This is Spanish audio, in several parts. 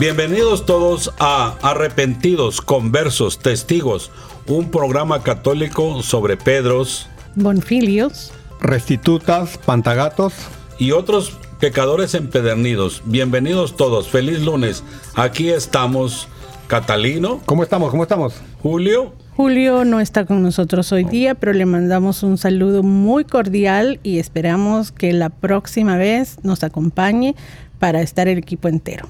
Bienvenidos todos a Arrepentidos, Conversos, Testigos, un programa católico sobre Pedros, Bonfilios, Restitutas, Pantagatos y otros pecadores empedernidos. Bienvenidos todos, feliz lunes. Aquí estamos, Catalino. ¿Cómo estamos? ¿Cómo estamos? Julio. Julio no está con nosotros hoy día, pero le mandamos un saludo muy cordial y esperamos que la próxima vez nos acompañe para estar el equipo entero.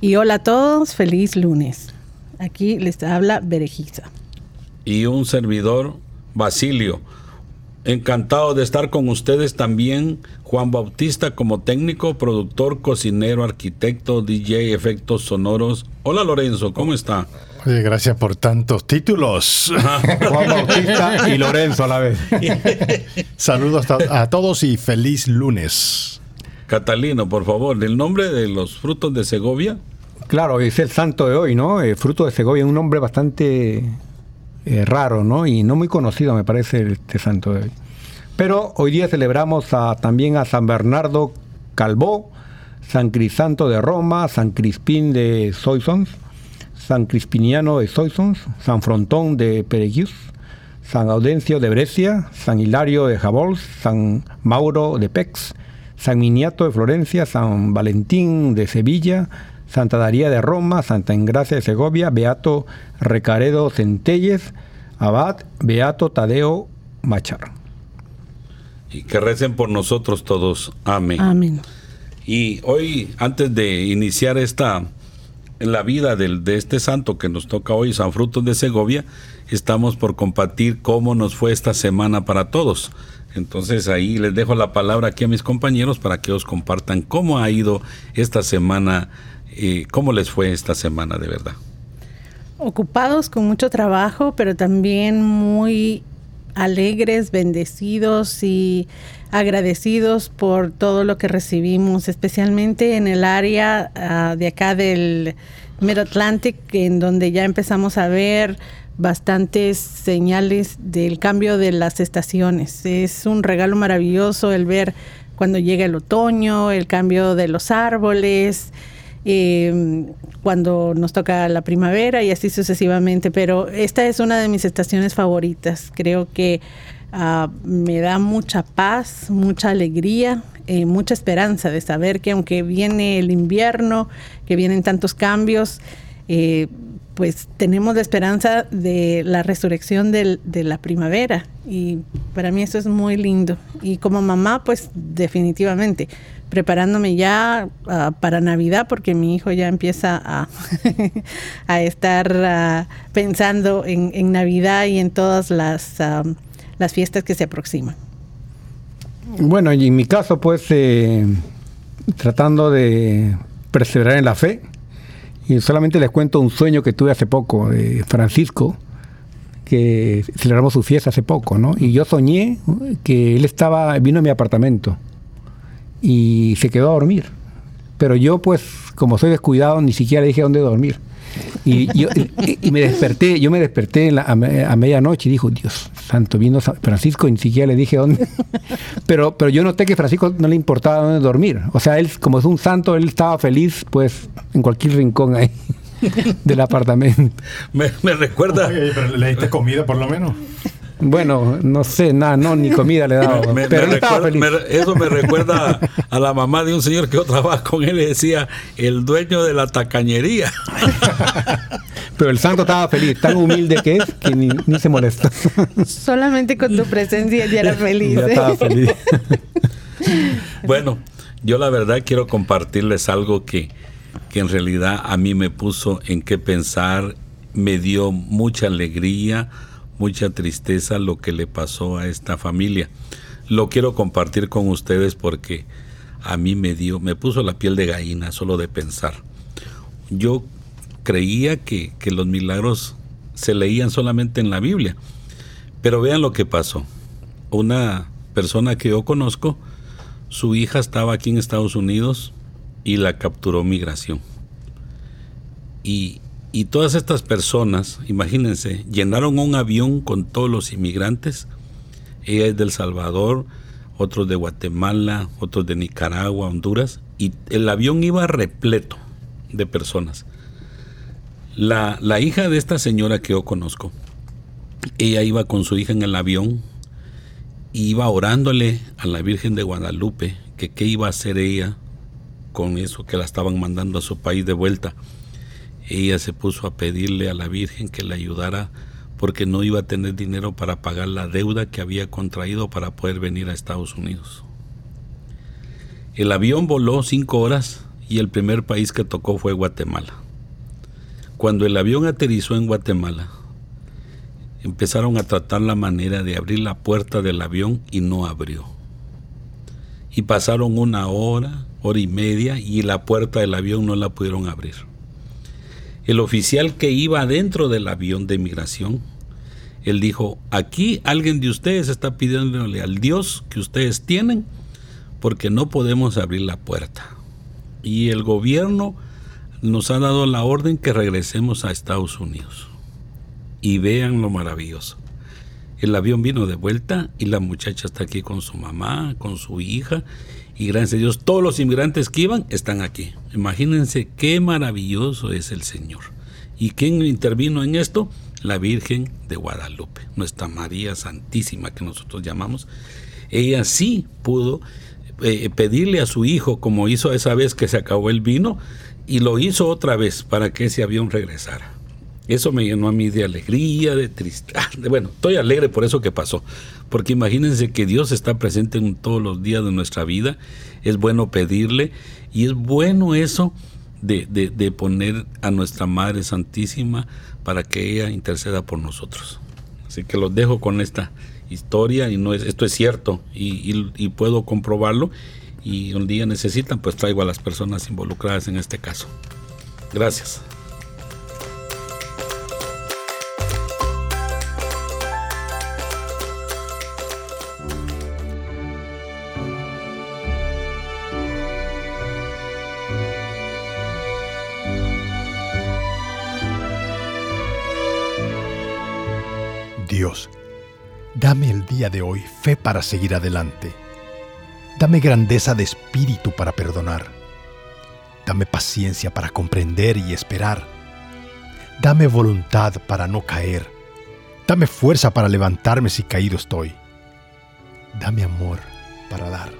Y hola a todos, feliz lunes. Aquí les habla Berejiza. Y un servidor, Basilio. Encantado de estar con ustedes también, Juan Bautista como técnico, productor, cocinero, arquitecto, DJ, efectos sonoros. Hola Lorenzo, ¿cómo está? Oye, gracias por tantos títulos. Juan Bautista y Lorenzo a la vez. Saludos a todos y feliz lunes. Catalino, por favor, el nombre de los frutos de Segovia. Claro, es el santo de hoy, ¿no? El fruto de Segovia, un nombre bastante eh, raro, ¿no? Y no muy conocido, me parece, este santo de hoy. Pero hoy día celebramos también a San Bernardo Calvó, San Crisanto de Roma, San Crispín de Soissons, San Crispiniano de Soissons, San Frontón de Pereguius, San Audencio de Brescia, San Hilario de Jabols, San Mauro de Pex, San Miniato de Florencia, San Valentín de Sevilla, Santa Daría de Roma, Santa Engracia de Segovia, Beato Recaredo Centelles, Abad, Beato Tadeo Machar. Y que recen por nosotros todos. Amén. Amén. Y hoy, antes de iniciar esta la vida de este santo que nos toca hoy, San Frutos de Segovia, estamos por compartir cómo nos fue esta semana para todos. Entonces ahí les dejo la palabra aquí a mis compañeros para que os compartan cómo ha ido esta semana y cómo les fue esta semana de verdad. Ocupados con mucho trabajo, pero también muy alegres, bendecidos y agradecidos por todo lo que recibimos, especialmente en el área ah, de acá del Mid Atlantic, en donde ya empezamos a ver bastantes señales del cambio de las estaciones. Es un regalo maravilloso el ver cuando llega el otoño, el cambio de los árboles, eh, cuando nos toca la primavera y así sucesivamente. Pero esta es una de mis estaciones favoritas. Creo que ah, me da mucha paz, mucha alegría, eh, mucha esperanza de saber que aunque viene el invierno, que vienen tantos cambios, eh, pues tenemos la esperanza de la resurrección de la primavera y para mí eso es muy lindo. Y como mamá, pues definitivamente preparándome ya ah, para Navidad porque mi hijo ya empieza a, a estar ah, pensando en, Navidad y en todas las, ah, las fiestas que se aproximan. Bueno, y en mi caso, pues eh, tratando de perseverar en la fe, y solamente les cuento un sueño que tuve hace poco de Francisco, que celebramos su fiesta hace poco, ¿no? Y yo soñé que él estaba, vino a mi apartamento y se quedó a dormir. Pero yo, pues, como soy descuidado, ni siquiera dije dónde dormir. Y, yo, y, me desperté, yo me desperté a, medianoche y dijo, Dios santo, vino Francisco y ni siquiera le dije dónde. Pero, pero yo noté que Francisco no le importaba dónde dormir. O sea, él, como es un santo, él estaba feliz, pues, en cualquier rincón ahí del apartamento. Me, recuerda. ¿Le diste comida por lo menos? Bueno, no sé, nada, no, ni comida le daba. pero estaba feliz. eso me recuerda a la mamá de un señor que yo trabajo con él y decía, el dueño de la tacañería. Pero el santo estaba feliz, tan humilde que es que ni, se molesta. Solamente con tu presencia ya era feliz. Ya estaba ¿eh? feliz. bueno, yo la verdad quiero compartirles algo que, que en realidad a mí me puso en qué pensar, me dio mucha alegría mucha tristeza lo que le pasó a esta familia. Lo quiero compartir con ustedes porque a mí me dio, me puso la piel de gallina solo de pensar. Yo creía que, que los milagros se leían solamente en la Biblia, pero vean lo que pasó. Una persona que yo conozco, su hija estaba aquí en Estados Unidos y la capturó migración. Y y todas estas personas, imagínense, llenaron un avión con todos los inmigrantes. Ella es del Salvador, otros de Guatemala, otros de Nicaragua, Honduras, y el avión iba repleto de personas. La, la hija de esta señora que yo conozco, ella iba con su hija en el avión, iba orándole a la Virgen de Guadalupe que qué iba a hacer ella con eso que la estaban mandando a su país de vuelta ella se puso a pedirle a la Virgen que le ayudara porque no iba a tener dinero para pagar la deuda que había contraído para poder venir a Estados Unidos. El avión voló cinco horas y el primer país que tocó fue Guatemala. Cuando el avión aterrizó en Guatemala, empezaron a tratar la manera de abrir la puerta del avión y no abrió. Y pasaron una hora, hora y media y la puerta del avión no la pudieron abrir el oficial que iba dentro del avión de migración, él dijo, aquí alguien de ustedes está pidiéndole al Dios que ustedes tienen porque no podemos abrir la puerta. Y el gobierno nos ha dado la orden que regresemos a Estados Unidos. Y vean lo maravilloso. El avión vino de vuelta y la muchacha está aquí con su mamá, con su hija y gracias a Dios todos los inmigrantes que iban están aquí. Imagínense qué maravilloso es el Señor. ¿Y quién intervino en esto? La Virgen de Guadalupe, nuestra María Santísima que nosotros llamamos. Ella sí pudo eh, pedirle a su hijo, como hizo esa vez que se acabó el vino, y lo hizo otra vez para que ese avión regresara. Eso me llenó a mí de alegría, de tristeza. Bueno, estoy alegre por eso que pasó. Porque imagínense que Dios está presente en todos los días de nuestra vida. Es bueno pedirle y es bueno eso de, de, poner a nuestra Madre Santísima para que ella interceda por nosotros. Así que los dejo con esta historia y no es, esto es cierto y, y puedo comprobarlo y un día necesitan pues traigo a las personas involucradas en este caso. Gracias. Dame el día de hoy fe para seguir adelante. Dame grandeza de espíritu para perdonar. Dame paciencia para comprender y esperar. Dame voluntad para no caer. Dame fuerza para levantarme si caído estoy. Dame amor para dar.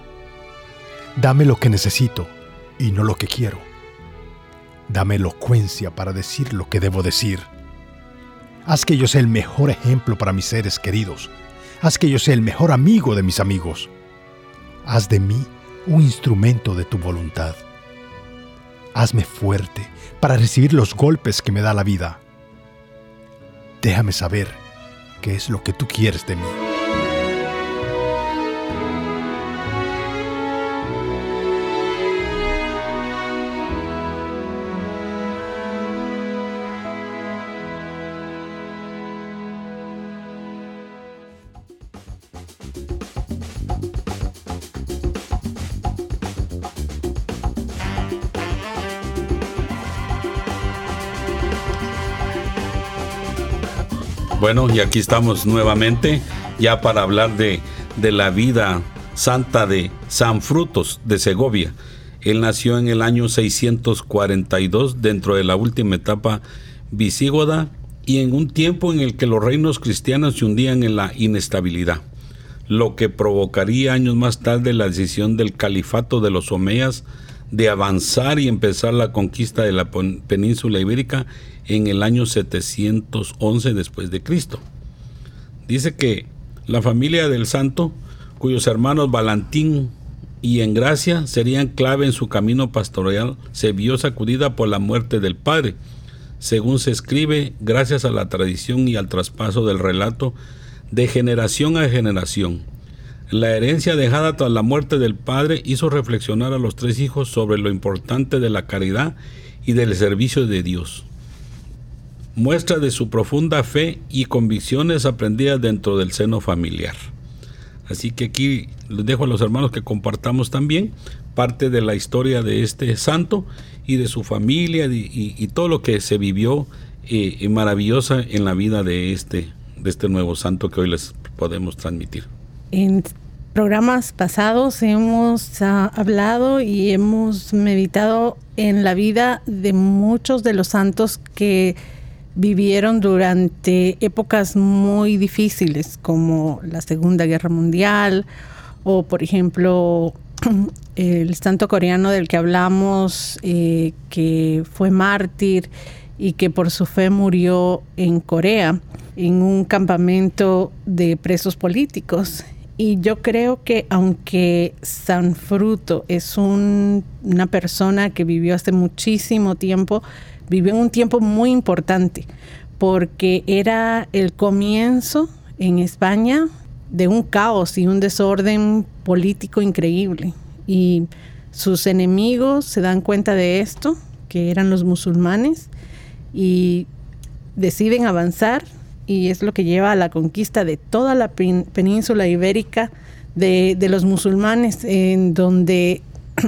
Dame lo que necesito y no lo que quiero. Dame elocuencia para decir lo que debo decir. Haz que yo sea el mejor ejemplo para mis seres queridos. Haz que yo sea el mejor amigo de mis amigos. Haz de mí un instrumento de tu voluntad. Hazme fuerte para recibir los golpes que me da la vida. Déjame saber qué es lo que tú quieres de mí. Bueno, y aquí estamos nuevamente ya para hablar de, de la vida santa de San Frutos de Segovia. Él nació en el año 642 dentro de la última etapa visígoda y en un tiempo en el que los reinos cristianos se hundían en la inestabilidad, lo que provocaría años más tarde la decisión del califato de los Omeyas de avanzar y empezar la conquista de la península ibérica en el año 711 después de Cristo. Dice que la familia del santo, cuyos hermanos Valentín y Engracia serían clave en su camino pastoral, se vio sacudida por la muerte del padre. Según se escribe, gracias a la tradición y al traspaso del relato de generación a generación. La herencia dejada tras la muerte del padre hizo reflexionar a los tres hijos sobre lo importante de la caridad y del servicio de Dios muestra de su profunda fe y convicciones aprendidas dentro del seno familiar. Así que aquí les dejo a los hermanos que compartamos también parte de la historia de este santo y de su familia y, todo lo que se vivió eh, maravillosa en la vida de este, de este nuevo santo que hoy les podemos transmitir. Programas pasados hemos ah, hablado y hemos meditado en la vida de muchos de los santos que vivieron durante épocas muy difíciles como la Segunda Guerra Mundial o por ejemplo el santo coreano del que hablamos eh, que fue mártir y que por su fe murió en Corea en un campamento de presos políticos y yo creo que aunque San Fruto es una persona que vivió hace muchísimo tiempo, vivió en un tiempo muy importante porque era el comienzo en España de un caos y un desorden político increíble. Y sus enemigos se dan cuenta de esto, que eran los musulmanes, y deciden avanzar y es lo que lleva a la conquista de toda la península ibérica de, de los musulmanes, en donde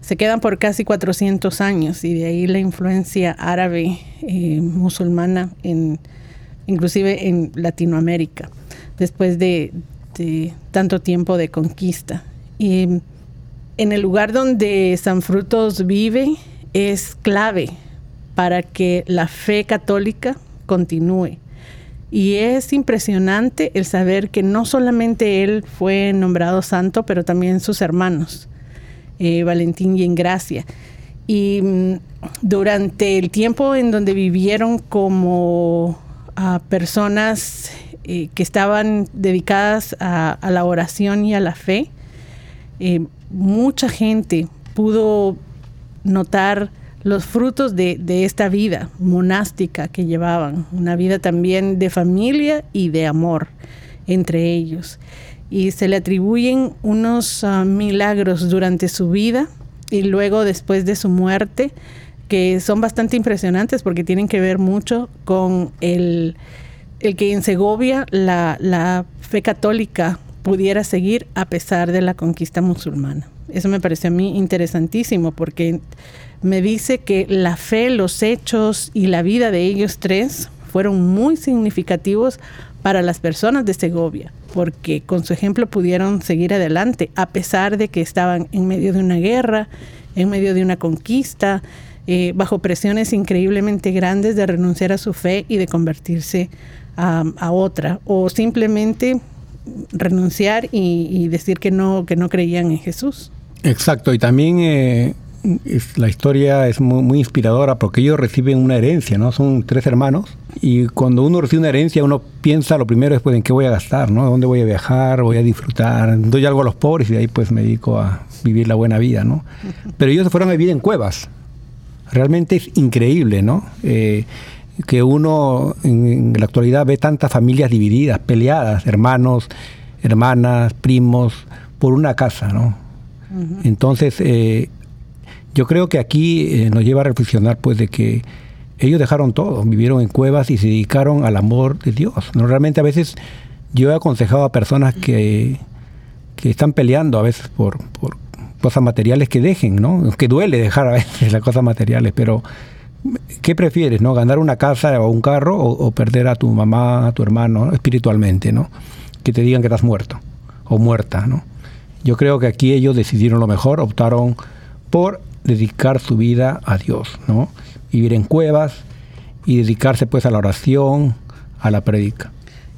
se quedan por casi 400 años y de ahí la influencia árabe eh, musulmana en inclusive en Latinoamérica después de, tanto tiempo de conquista. Y en el lugar donde San Frutos vive es clave para que la fe católica continúe y es impresionante el saber que no solamente él fue nombrado santo, pero también sus hermanos. Eh, Valentín y en Gracia. Y mm, durante el tiempo en donde vivieron como personas eh, que estaban dedicadas a, la oración y a la fe, eh, mucha gente pudo notar los frutos de, esta vida monástica que llevaban, una vida también de familia y de amor entre ellos y se le atribuyen unos ah, milagros durante su vida y luego después de su muerte que son bastante impresionantes porque tienen que ver mucho con el, que en Segovia la fe católica pudiera seguir a pesar de la conquista musulmana. Eso me pareció a mí interesantísimo porque me dice que la fe, los hechos y la vida de ellos tres fueron muy significativos para las personas de Segovia, porque con su ejemplo pudieron seguir adelante, a pesar de que estaban en medio de una guerra, en medio de una conquista, eh, bajo presiones increíblemente grandes de renunciar a su fe y de convertirse a, otra, o simplemente renunciar y, decir que no, que no creían en Jesús. Exacto, y también eh, la historia es muy, inspiradora porque ellos reciben una herencia, ¿no? Son tres hermanos y cuando uno recibe una herencia uno piensa lo primero es pues en qué voy a gastar, ¿no? ¿Dónde voy a viajar? ¿Voy a disfrutar? Doy algo a los pobres y de ahí pues me dedico a vivir la buena vida, ¿no? Pero ellos se fueron a vivir en cuevas. Realmente es increíble, ¿no? Eh, que uno en, la actualidad ve tantas familias divididas, peleadas, hermanos, hermanas, primos, por una casa, ¿no? Entonces, eh, yo creo que aquí eh, nos lleva a reflexionar pues de que ellos dejaron todo, vivieron en cuevas y se dedicaron al amor de Dios. ¿no? Realmente a veces yo he aconsejado a personas que, que están peleando a veces por, por cosas materiales que dejen, ¿no? Que duele dejar a veces las cosas materiales, pero ¿qué prefieres, no? ¿Ganar una casa o un carro o, perder a tu mamá, a tu hermano espiritualmente, ¿no? Que te digan que estás muerto o muerta, ¿no? Yo creo que aquí ellos decidieron lo mejor, optaron por dedicar su vida a Dios, ¿no? Vivir en cuevas y dedicarse pues a la oración, a la predica.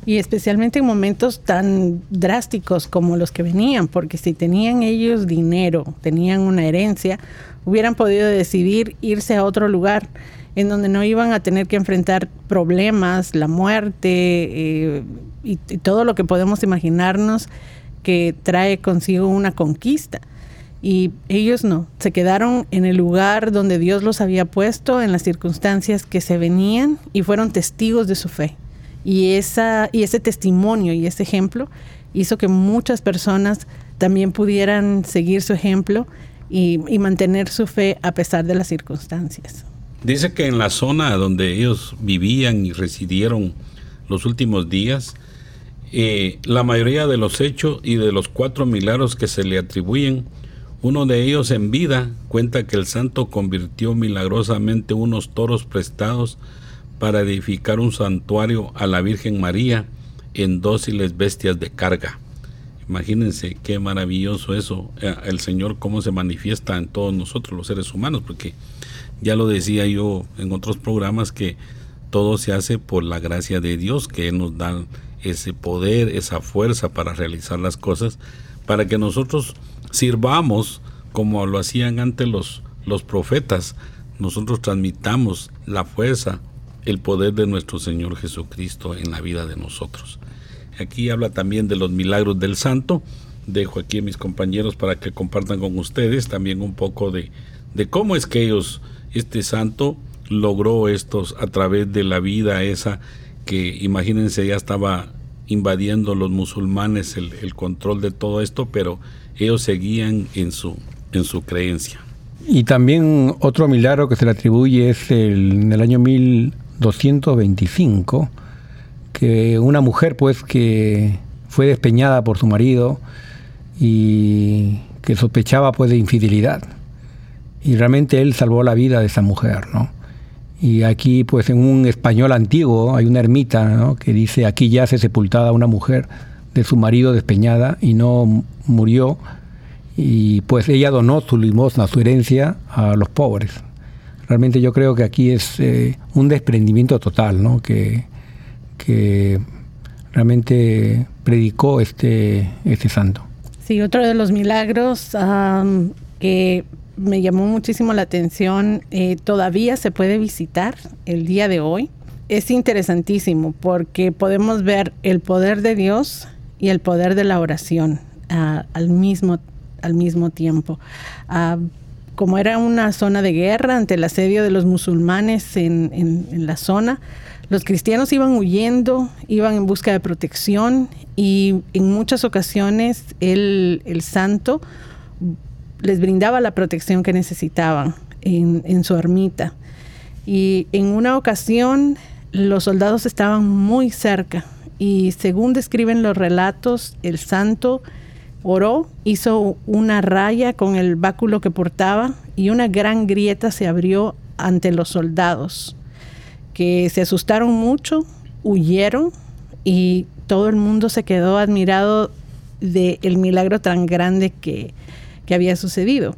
Y especialmente en momentos tan drásticos como los que venían, porque si tenían ellos dinero, tenían una herencia, hubieran podido decidir irse a otro lugar en donde no iban a tener que enfrentar problemas, la muerte eh, y, todo lo que podemos imaginarnos que trae consigo una conquista. Y ellos no, se quedaron en el lugar donde Dios los había puesto, en las circunstancias que se venían y fueron testigos de su fe. Y, esa, y ese testimonio y ese ejemplo hizo que muchas personas también pudieran seguir su ejemplo y, mantener su fe a pesar de las circunstancias. Dice que en la zona donde ellos vivían y residieron los últimos días, la mayoría de los hechos y de los cuatro milagros que se le atribuyen, uno de ellos en vida cuenta que el santo convirtió milagrosamente unos toros prestados para edificar un santuario a la Virgen María en dóciles bestias de carga. Imagínense qué maravilloso eso, eh, el Señor cómo se manifiesta en todos nosotros los seres humanos, porque ya lo decía yo en otros programas que todo se hace por la gracia de Dios, que nos da ese poder, esa fuerza para realizar las cosas, para que nosotros sirvamos como lo hacían antes los, los profetas, nosotros transmitamos la fuerza, el poder de nuestro Señor Jesucristo en la vida de nosotros. Aquí habla también de los milagros del santo. Dejo aquí a mis compañeros para que compartan con ustedes también un poco de, de cómo es que ellos, este santo, logró estos a través de la vida esa que imagínense ya estaba invadiendo los musulmanes el, el, control de todo esto, pero ellos seguían en su, en su creencia. Y también otro milagro que se le atribuye es el, en el año 1225, que una mujer pues que fue despeñada por su marido y que sospechaba pues de infidelidad. Y realmente él salvó la vida de esa mujer, ¿no? Y aquí pues en un español antiguo hay una ermita ¿no? que dice aquí yace sepultada una mujer de su marido despeñada y no murió y pues ella donó su limosna, su herencia a los pobres. Realmente yo creo que aquí es eh, un desprendimiento total, ¿no? Que, que realmente predicó este, este santo. Sí, otro de los milagros que me llamó muchísimo la atención, eh, todavía se puede visitar el día de hoy. Es interesantísimo porque podemos ver el poder de Dios y el poder de la oración al, mismo, al mismo tiempo. Ah, como era una zona de guerra ante el asedio de los musulmanes en, en la zona, los cristianos iban huyendo, iban en busca de protección y en muchas ocasiones el, santo les brindaba la protección que necesitaban en, su ermita. Y en una ocasión los soldados estaban muy cerca y según describen los relatos, el santo oró, hizo una raya con el báculo que portaba y una gran grieta se abrió ante los soldados que se asustaron mucho, huyeron y todo el mundo se quedó admirado del el milagro tan grande que, había sucedido.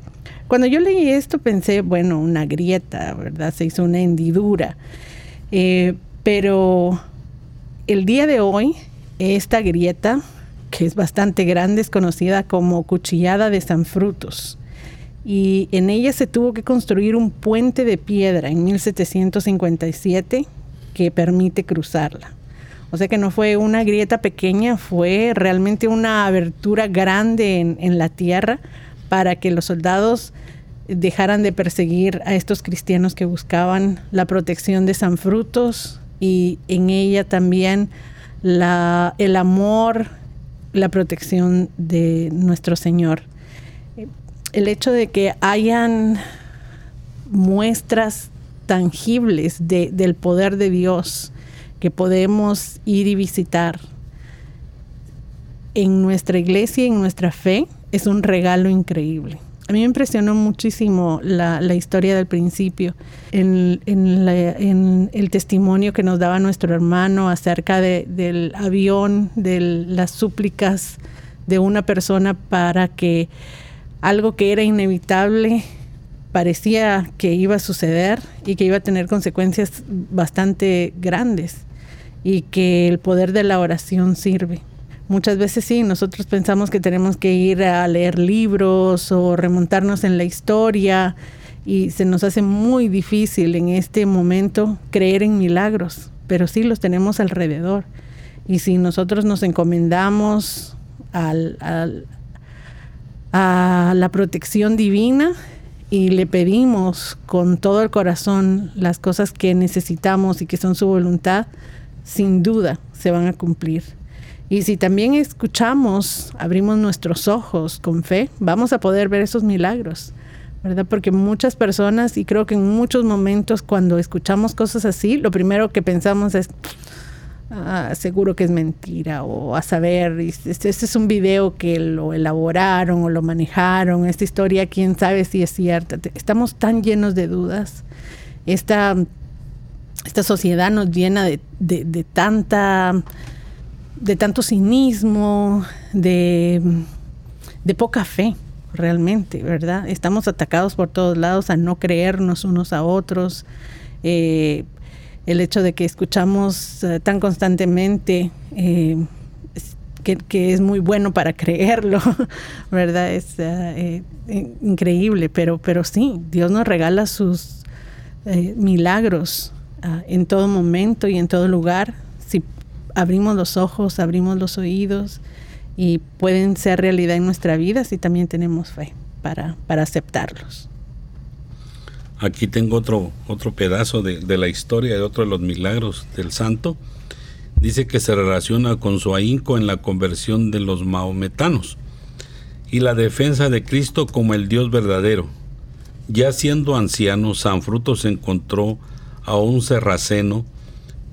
Cuando yo leí esto pensé, bueno, una grieta, ¿verdad? Se hizo una hendidura. Eh, pero el día de hoy, esta grieta, que es bastante grande, es conocida como cuchillada de San Frutos. y en ella se tuvo que construir un puente de piedra en 1757 que permite cruzarla. O sea que no fue una grieta pequeña, fue realmente una abertura grande en, la tierra para que los soldados dejaran de perseguir a estos cristianos que buscaban la protección de San Frutos y en ella también el amor, la protección de nuestro Señor. El hecho de que hayan muestras tangibles del poder de Dios que podemos ir y visitar en nuestra iglesia en nuestra fe es un regalo increíble. A mí me impresionó muchísimo la, historia del principio, en, el testimonio que nos daba nuestro hermano acerca del avión, de las súplicas de una persona para que algo que era inevitable parecía que iba a suceder y que iba a tener consecuencias bastante grandes y que el poder de la oración sirve. Muchas veces sí, nosotros pensamos que tenemos que ir a leer libros o remontarnos en la historia y se nos hace muy difícil en este momento creer en milagros, pero sí los tenemos alrededor. Y si nosotros nos encomendamos al, a la protección divina y le pedimos con todo el corazón las cosas que necesitamos y que son su voluntad, sin duda se van a cumplir. Y si también escuchamos, abrimos nuestros ojos con fe, vamos a poder ver esos milagros, ¿verdad? Porque muchas personas, y creo que en muchos momentos cuando escuchamos cosas así, lo primero que pensamos es, ah, seguro que es mentira, o a saber, este, este, es un video que lo elaboraron o lo manejaron, esta historia, quién sabe si es cierta. Estamos tan llenos de dudas. Esta esta sociedad nos llena de, tanta de tanto cinismo, de, poca fe, realmente, ¿verdad? Estamos atacados por todos lados a no creernos unos a otros. Eh, el hecho de que escuchamos eh, tan constantemente eh, que, es muy bueno para creerlo, ¿verdad? Es increíble, pero, pero sí, Dios nos regala sus milagros Ah, en todo momento y en todo lugar. Abrimos los ojos, abrimos los oídos y pueden ser realidad en nuestra vida si también tenemos fe para, para aceptarlos. Aquí tengo otro, otro pedazo de, de, la historia de otro de los milagros del santo. Dice que se relaciona con su ahínco en la conversión de los maometanos y la defensa de Cristo como el Dios verdadero. Ya siendo anciano, San Fruto se encontró a un serraceno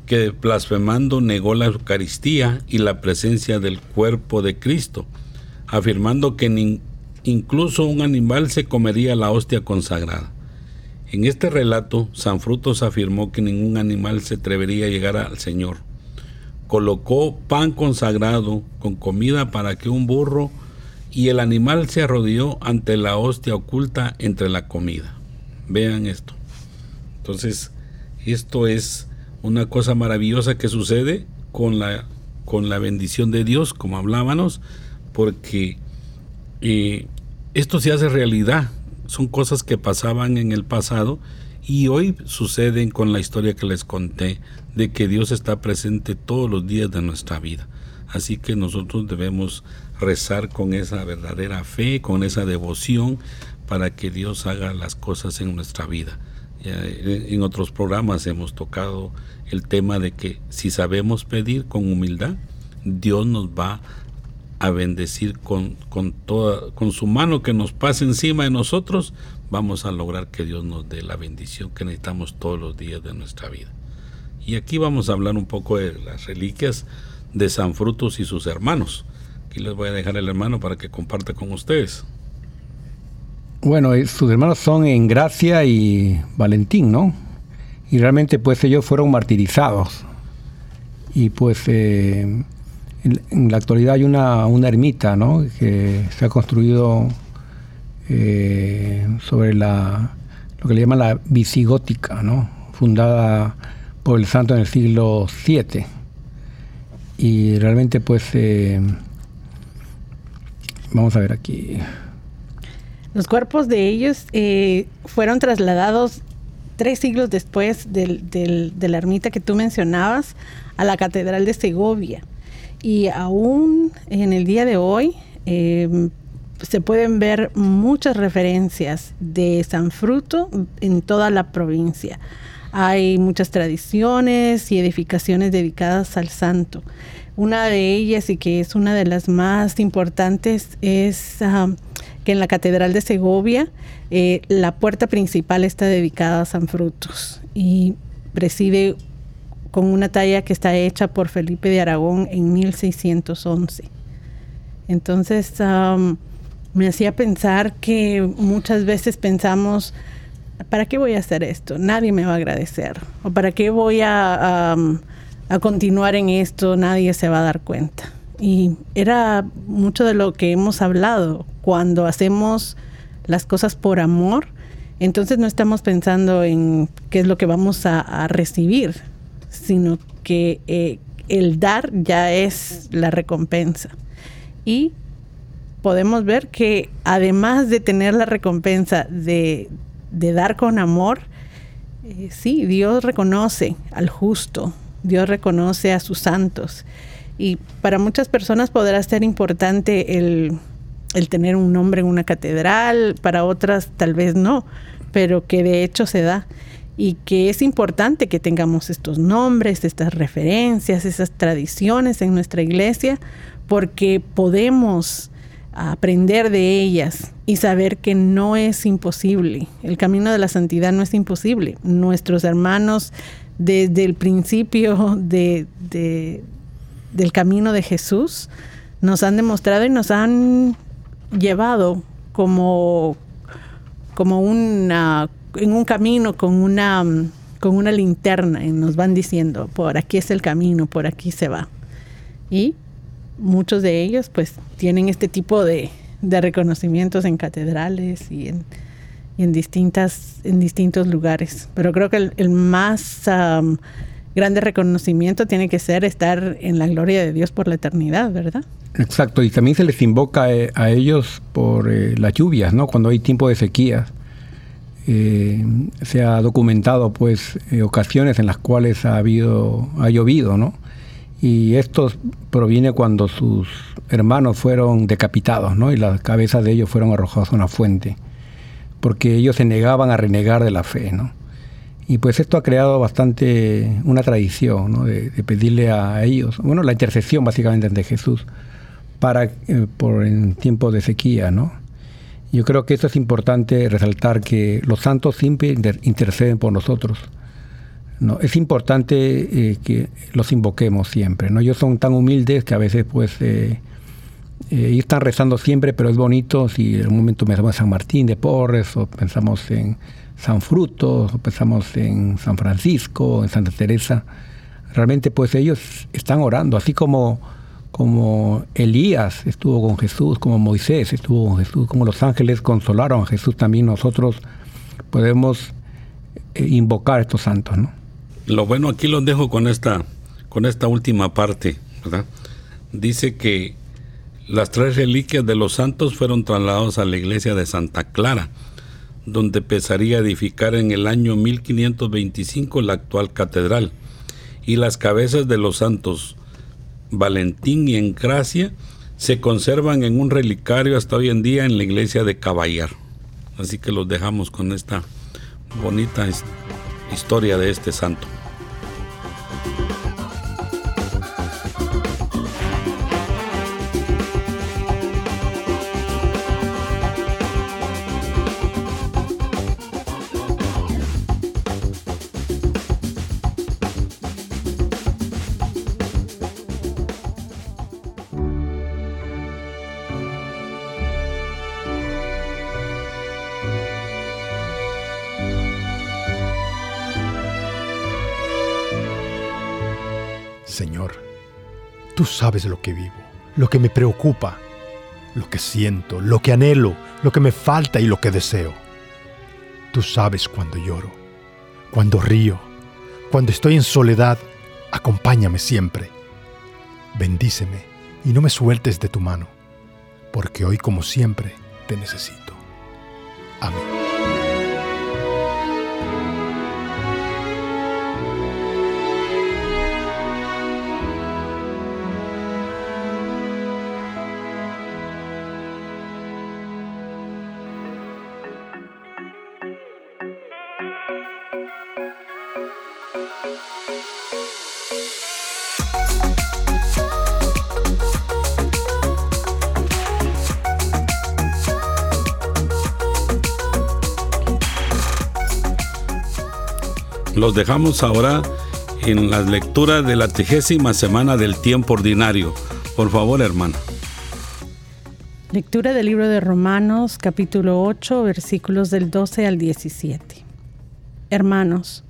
que blasfemando negó la Eucaristía y la presencia del cuerpo de Cristo, afirmando que incluso un animal se comería la hostia consagrada. En este relato, San Frutos afirmó que ningún animal se atrevería a llegar al Señor. Colocó pan consagrado con comida para que un burro y el animal se arrodilló ante la hostia oculta entre la comida. Vean esto. Entonces, esto es una cosa maravillosa que sucede con la, con la bendición de Dios, como hablábamos, porque eh, esto se hace realidad. Son cosas que pasaban en el pasado y hoy suceden con la historia que les conté de que Dios está presente todos los días de nuestra vida. Así que nosotros debemos rezar con esa verdadera fe, con esa devoción, para que Dios haga las cosas en nuestra vida. Eh, en otros programas hemos tocado el tema de que si sabemos pedir con humildad, Dios nos va a bendecir con, con, toda, con su mano que nos pase encima de nosotros, vamos a lograr que Dios nos dé la bendición que necesitamos todos los días de nuestra vida. Y aquí vamos a hablar un poco de las reliquias de San Frutos y sus hermanos. Aquí les voy a dejar el hermano para que comparte con ustedes. Bueno, eh, sus hermanos son en Gracia y Valentín, ¿no? Y realmente pues ellos fueron martirizados. Y pues eh, en, la actualidad hay una, ermita, ¿no? Que se ha construido eh, sobre la, lo que le llaman la visigótica, ¿no? Fundada por el santo en el siglo VII. Y realmente pues, vamos a ver aquí. Los cuerpos de ellos eh, fueron trasladados tres siglos después de la ermita que tú mencionabas a la Catedral de Segovia. Y aún en el día de hoy em, se pueden ver muchas referencias de San Fruto en toda la provincia. Hay muchas tradiciones y edificaciones dedicadas al santo. Una de ellas y que es una de las más importantes es que en la Catedral de Segovia eh, la puerta principal está dedicada a San Frutos y preside con una talla que está hecha por Felipe de Aragón en 1611. Entonces me hacía pensar que muchas veces pensamos, ¿para qué voy a hacer esto? Nadie me va a agradecer. ¿O para qué voy a, a continuar en esto? Nadie se va a dar cuenta. Y era mucho de lo que hemos hablado. Cuando hacemos las cosas por amor, entonces no estamos pensando en qué es lo que vamos a, recibir, sino que eh, el dar ya es la recompensa. Y podemos ver que además de tener la recompensa de, dar con amor, eh, sí, Dios reconoce al justo, Dios reconoce a sus santos. Y para muchas personas podrá ser importante el el tener un nombre en una catedral, para otras tal vez no, pero que de hecho se da y que es importante que tengamos estos nombres, estas referencias, esas tradiciones en nuestra iglesia, porque podemos aprender de ellas y saber que no es imposible. El camino de la santidad no es imposible. Nuestros hermanos desde el principio de, del camino de Jesús nos han demostrado y nos han llevado como, como una, en un camino con una, con una linterna y nos van diciendo, por aquí es el camino, por aquí se va. Y muchos de ellos pues tienen este tipo de, de reconocimientos en catedrales y en, en, distintas, en distintos lugares. Pero creo que el, más grande reconocimiento tiene que ser estar en la gloria de Dios por la eternidad, ¿verdad? Exacto, y también se les invoca eh, a ellos por eh, las lluvias, ¿no? Cuando hay tiempo de sequía. Eh, se ha documentado pues ocasiones en las cuales ha habido ha llovido, ¿no? Y esto proviene cuando sus hermanos fueron decapitados, ¿no? Y las cabezas de ellos fueron arrojadas a una fuente, porque ellos se negaban a renegar de la fe, ¿no? Y pues esto ha creado bastante una tradición, de, pedirle a ellos, bueno, la intercesión básicamente de Jesús, para eh, por en tiempos de sequía, ¿no? Yo creo que eso es importante resaltar que los santos siempre interceden por nosotros. ¿no? Es importante eh, que los invoquemos siempre. ¿no? Ellos son tan humildes que a veces pues eh, ellos están rezando siempre, pero es bonito si en un momento pensamos en San Martín de Porres o pensamos en San Frutos o pensamos en San Francisco, en Santa Teresa. Realmente pues ellos están orando, así como como Elías estuvo con Jesús, como Moisés estuvo con Jesús, como los ángeles consolaron a Jesús, también nosotros podemos eh, invocar a estos santos. Lo bueno aquí los dejo con esta, con esta última parte. Dice que las tres reliquias de los santos fueron trasladados a la iglesia de Santa Clara, donde empezaría a edificar en el año 1525 la actual catedral. Y las cabezas de los santos Valentín y Encracia se conservan en un relicario hasta hoy en día en la iglesia de Caballar. Así que los dejamos con esta bonita historia de este santo. Sabes lo que vivo, lo que me preocupa, lo que siento, lo que anhelo, lo que me falta y lo que deseo. Tú sabes cuando lloro, cuando río, cuando estoy en soledad, acompáñame siempre. Bendíceme y no me sueltes de tu mano, porque hoy como siempre te necesito. Amén. Los dejamos ahora en la lectura de la trigésima semana del tiempo ordinario. Por favor, hermana. Lectura del libro de Romanos, capítulo 8, versículos del 12 al 17. Hermanos,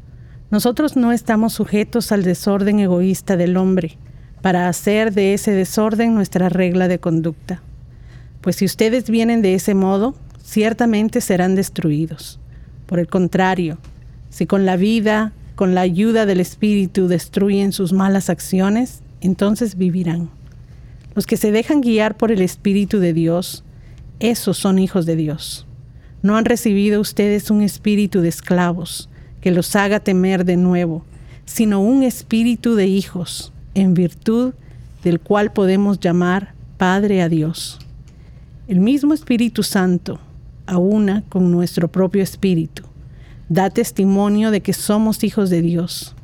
nosotros no estamos sujetos al desorden egoísta del hombre para hacer de ese desorden nuestra regla de conducta. Pues si ustedes vienen de ese modo, ciertamente serán destruidos. Por el contrario, si con la vida, con la ayuda del Espíritu destruyen sus malas acciones, entonces vivirán. Los que se dejan guiar por el Espíritu de Dios, esos son hijos de Dios. No han recibido ustedes un espíritu de esclavos que los haga temer de nuevo, sino un espíritu de hijos, en virtud del cual podemos llamar Padre a Dios. El mismo Espíritu Santo, aúna con nuestro propio espíritu da testimonio de que somos hijos de Dios.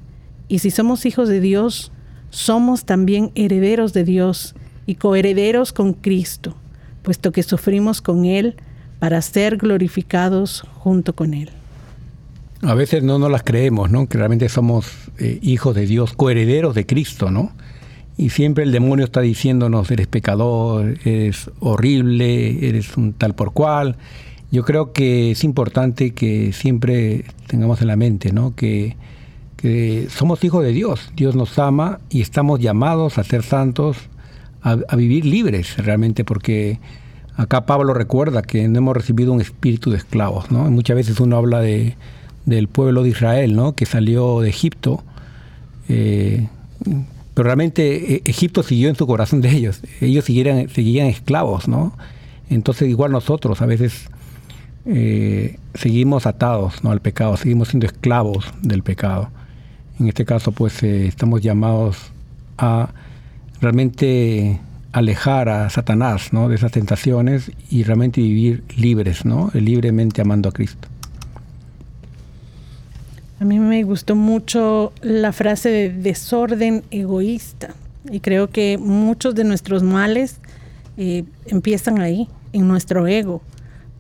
Y si somos hijos de Dios, somos también herederos de Dios y coherederos con Cristo, puesto que sufrimos con Él para ser glorificados junto con Él. A veces no nos las creemos, ¿no? Que realmente somos eh, hijos de Dios, coherederos de Cristo, ¿no? Y siempre el demonio está diciéndonos, eres pecador, eres horrible, eres un tal por cual, yo creo que es importante que siempre tengamos en la mente, ¿no? Que, somos hijos de Dios. Dios nos ama y estamos llamados a ser santos, a, vivir libres realmente, porque acá Pablo recuerda que no hemos recibido un espíritu de esclavos, ¿no? muchas veces uno habla de, del pueblo de Israel, ¿no? Que salió de Egipto. Eh, pero realmente eh, Egipto siguió en su corazón de ellos. Ellos siguieran, seguían esclavos, ¿no? Entonces igual nosotros a veces eh, seguimos atados al pecado, seguimos siendo esclavos del pecado. En este caso, pues eh, estamos llamados a realmente alejar a Satanás ¿no? de esas tentaciones y realmente vivir libres, ¿no? libremente amando a Cristo. A mí me gustó mucho la frase de desorden egoísta y creo que muchos de nuestros males eh, empiezan ahí, en nuestro ego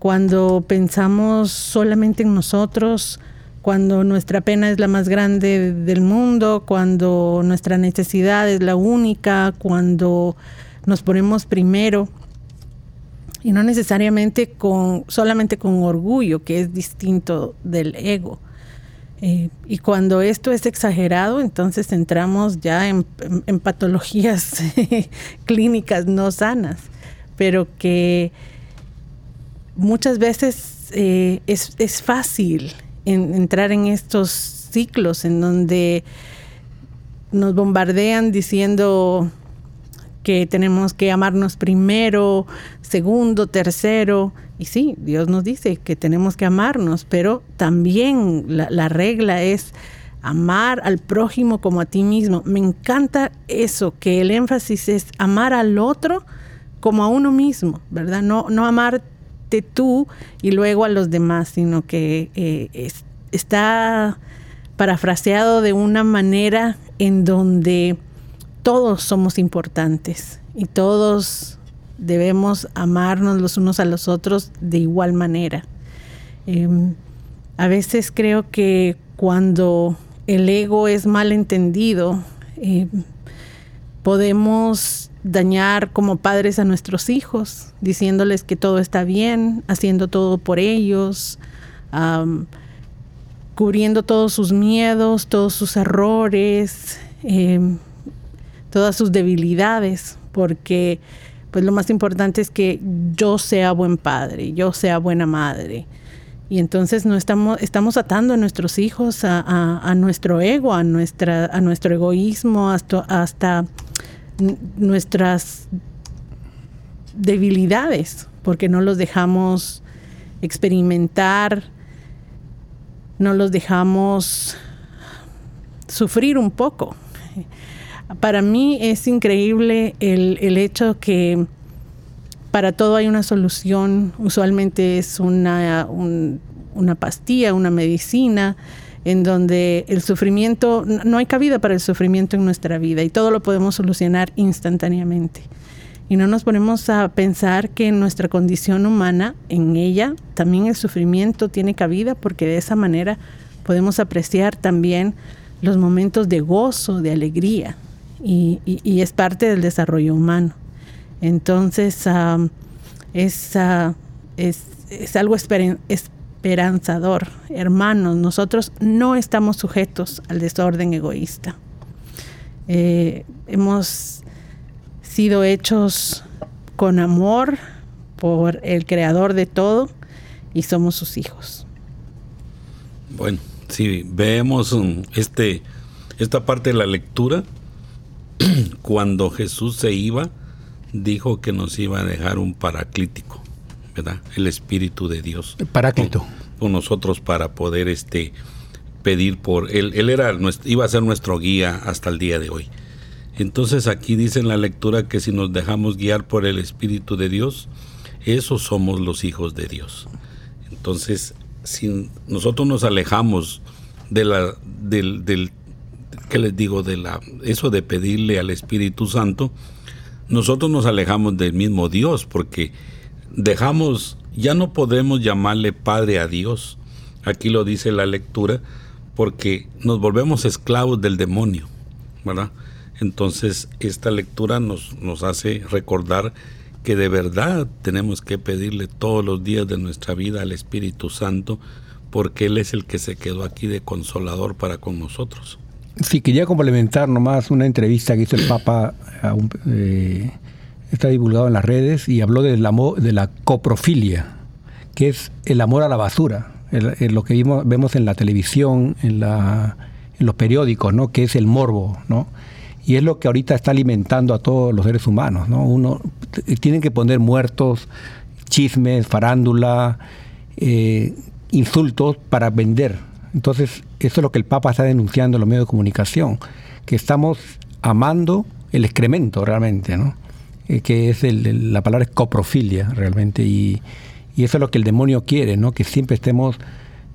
cuando pensamos solamente en nosotros, cuando nuestra pena es la más grande del mundo, cuando nuestra necesidad es la única, cuando nos ponemos primero y no necesariamente con solamente con orgullo, que es distinto del ego. Eh, y cuando esto es exagerado, entonces entramos ya en patologías clínicas no sanas, pero que muchas veces eh, es, fácil entrar en estos ciclos en donde nos bombardean diciendo que tenemos que amarnos primero, segundo, tercero. Y sí, Dios nos dice que tenemos que amarnos, pero también la, la, regla es amar al prójimo como a ti mismo. Me encanta eso, que el énfasis es amar al otro como a uno mismo, ¿verdad? No, no amar tú y luego a los demás, sino que eh, está parafraseado de una manera en donde todos somos importantes y todos debemos amarnos los unos a los otros de igual manera. Em, a veces creo que cuando el ego es mal entendido, em, podemos dañar como padres a nuestros hijos, diciéndoles que todo está bien, haciendo todo por ellos, cubriendo todos sus miedos, todos sus errores, em, todas sus debilidades, porque pues lo más importante es que yo sea buen padre, yo sea buena madre. Y entonces no estamos, estamos atando a nuestros hijos a, nuestro ego, a, nuestra, a nuestro egoísmo, hasta, hasta nuestras debilidades, porque no los dejamos experimentar, no los dejamos sufrir un poco. Para mí es increíble el, el hecho que para todo hay una solución, usualmente es una, una pastilla, una medicina, en donde el sufrimiento, no hay cabida para el sufrimiento en nuestra vida y todo lo podemos solucionar instantáneamente. Y no nos ponemos a pensar que en nuestra condición humana, en ella, también el sufrimiento tiene cabida porque de esa manera podemos apreciar también los momentos de gozo, de alegría y, es parte del desarrollo humano. Entonces, es, es, algo esperanzador. Hermanos, nosotros no estamos sujetos al desorden egoísta. Eh, hemos sido hechos con amor por el creador de todo y somos sus hijos. Bueno, si vemos um, este, esta parte de la lectura, cuando Jesús se iba, dijo que nos iba a dejar un paraclítico. ¿Verdad? El Espíritu de Dios. El Paráclito. Con, nosotros para poder este pedir por él. Él era iba a ser nuestro guía hasta el día de hoy. Entonces aquí dice en la lectura que si nos dejamos guiar por el Espíritu de Dios, esos somos los hijos de Dios. Entonces, si nosotros nos alejamos de la del, del ¿qué les digo? de la eso de pedirle al Espíritu Santo, nosotros nos alejamos del mismo Dios porque dejamos, ya no podemos llamarle Padre a Dios, aquí lo dice la lectura, porque nos volvemos esclavos del demonio, ¿verdad? Entonces esta lectura nos, nos hace recordar que de verdad tenemos que pedirle todos los días de nuestra vida al Espíritu Santo, porque Él es el que se quedó aquí de consolador para con nosotros. Sí, quería complementar nomás una entrevista que hizo el Papa a un, eh, está divulgado en las redes y habló del amor, de la coprofilia, que es el amor a la basura, lo que vimos, vemos en la televisión, en, la, en los periódicos, ¿no? que es el morbo, ¿no? y es lo que ahorita está alimentando a todos los seres humanos. ¿no? Uno, tienen que poner muertos, chismes, farándula, eh, insultos para vender. Entonces, eso es lo que el Papa está denunciando en los medios de comunicación, que estamos amando el excremento realmente, ¿no? Eh, que es la palabra es coprofilia realmente, y, eso es lo que el demonio quiere, ¿no? que siempre estemos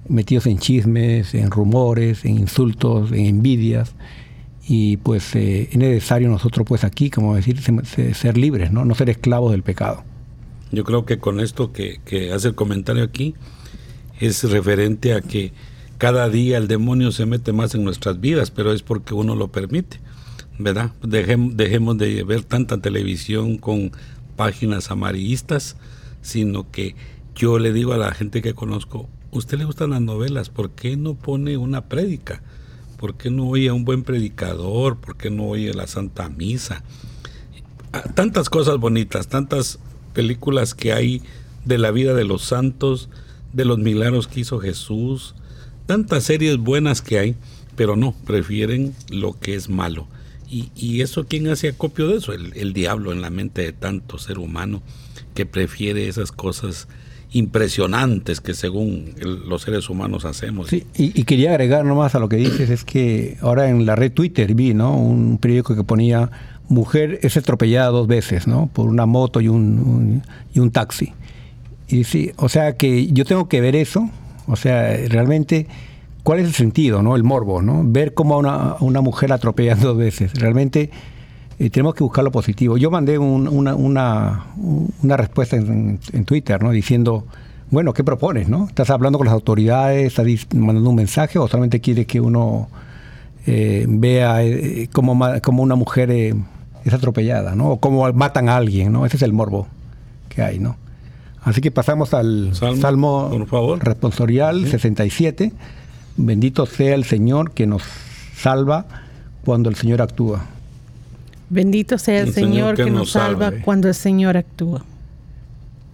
metidos en chismes, en rumores, en insultos, en envidias, y pues eh, es necesario nosotros pues aquí, como decir, ser, libres, ¿no? no ser esclavos del pecado. Yo creo que con esto que, que hace el comentario aquí es referente a que cada día el demonio se mete más en nuestras vidas, pero es porque uno lo permite. ¿Verdad? Dejemos, dejemos de ver tanta televisión con páginas amarillistas, sino que yo le digo a la gente que conozco, ¿usted le gustan las novelas? ¿Por qué no pone una prédica? ¿Por qué no oye a un buen predicador? ¿Por qué no oye la Santa Misa? Ah, tantas cosas bonitas, tantas películas que hay de la vida de los santos, de los milagros que hizo Jesús, tantas series buenas que hay, pero no, prefieren lo que es malo. Y, eso, ¿quién hace acopio de eso? El, diablo en la mente de tanto ser humano que prefiere esas cosas impresionantes que según los seres humanos hacemos. Sí, y, quería agregar nomás a lo que dices, es que ahora en la red Twitter vi, ¿no? Un periódico que ponía mujer es atropellada dos veces, ¿no? Por una moto y un, y un taxi. Y sí, o sea que yo tengo que ver eso, o sea, realmente ¿Cuál es el sentido, no? El morbo, ¿no? Ver cómo a una, una mujer atropella dos veces. Realmente eh, tenemos que buscar lo positivo. Yo mandé una, una, una, respuesta en, Twitter, ¿no? Diciendo, bueno, ¿qué propones, no? ¿Estás hablando con las autoridades? ¿Estás mandando un mensaje o solamente quieres que uno eh, vea eh, cómo, una mujer es atropellada, ¿no? O cómo matan a alguien, ¿no? Ese es el morbo que hay, ¿no? Así que pasamos al Salmo, por favor. responsorial 67 Bendito sea el Señor que nos salva cuando el Señor actúa. Bendito sea el, Señor, que, nos salva cuando el Señor actúa.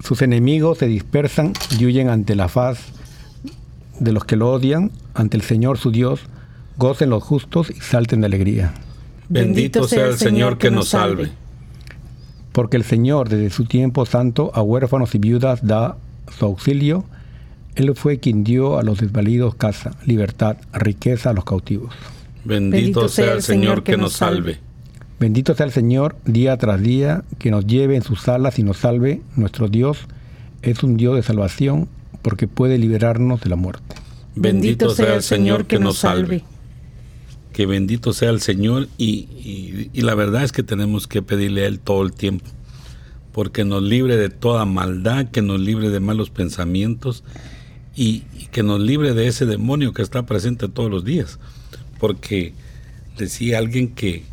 Sus enemigos se dispersan y huyen ante la faz de los que lo odian, ante el Señor su Dios, gocen los justos y salten de alegría. Bendito sea el Señor que nos salve. Porque el Señor desde su tiempo santo a huérfanos y viudas da su auxilio Él fue quien dio a los desvalidos casa, libertad, riqueza a los cautivos. Bendito, sea el Señor que nos salve. Bendito sea el Señor día tras día, que nos lleve en sus alas y nos salve. Nuestro Dios es un Dios de salvación porque puede liberarnos de la muerte. Bendito sea el Señor que nos salve. Que bendito sea el Señor y, la verdad es que tenemos que pedirle a Él todo el tiempo, porque nos libre de toda maldad, que nos libre de malos pensamientos y, que nos libre de ese demonio que está presente todos los días. Porque decía alguien que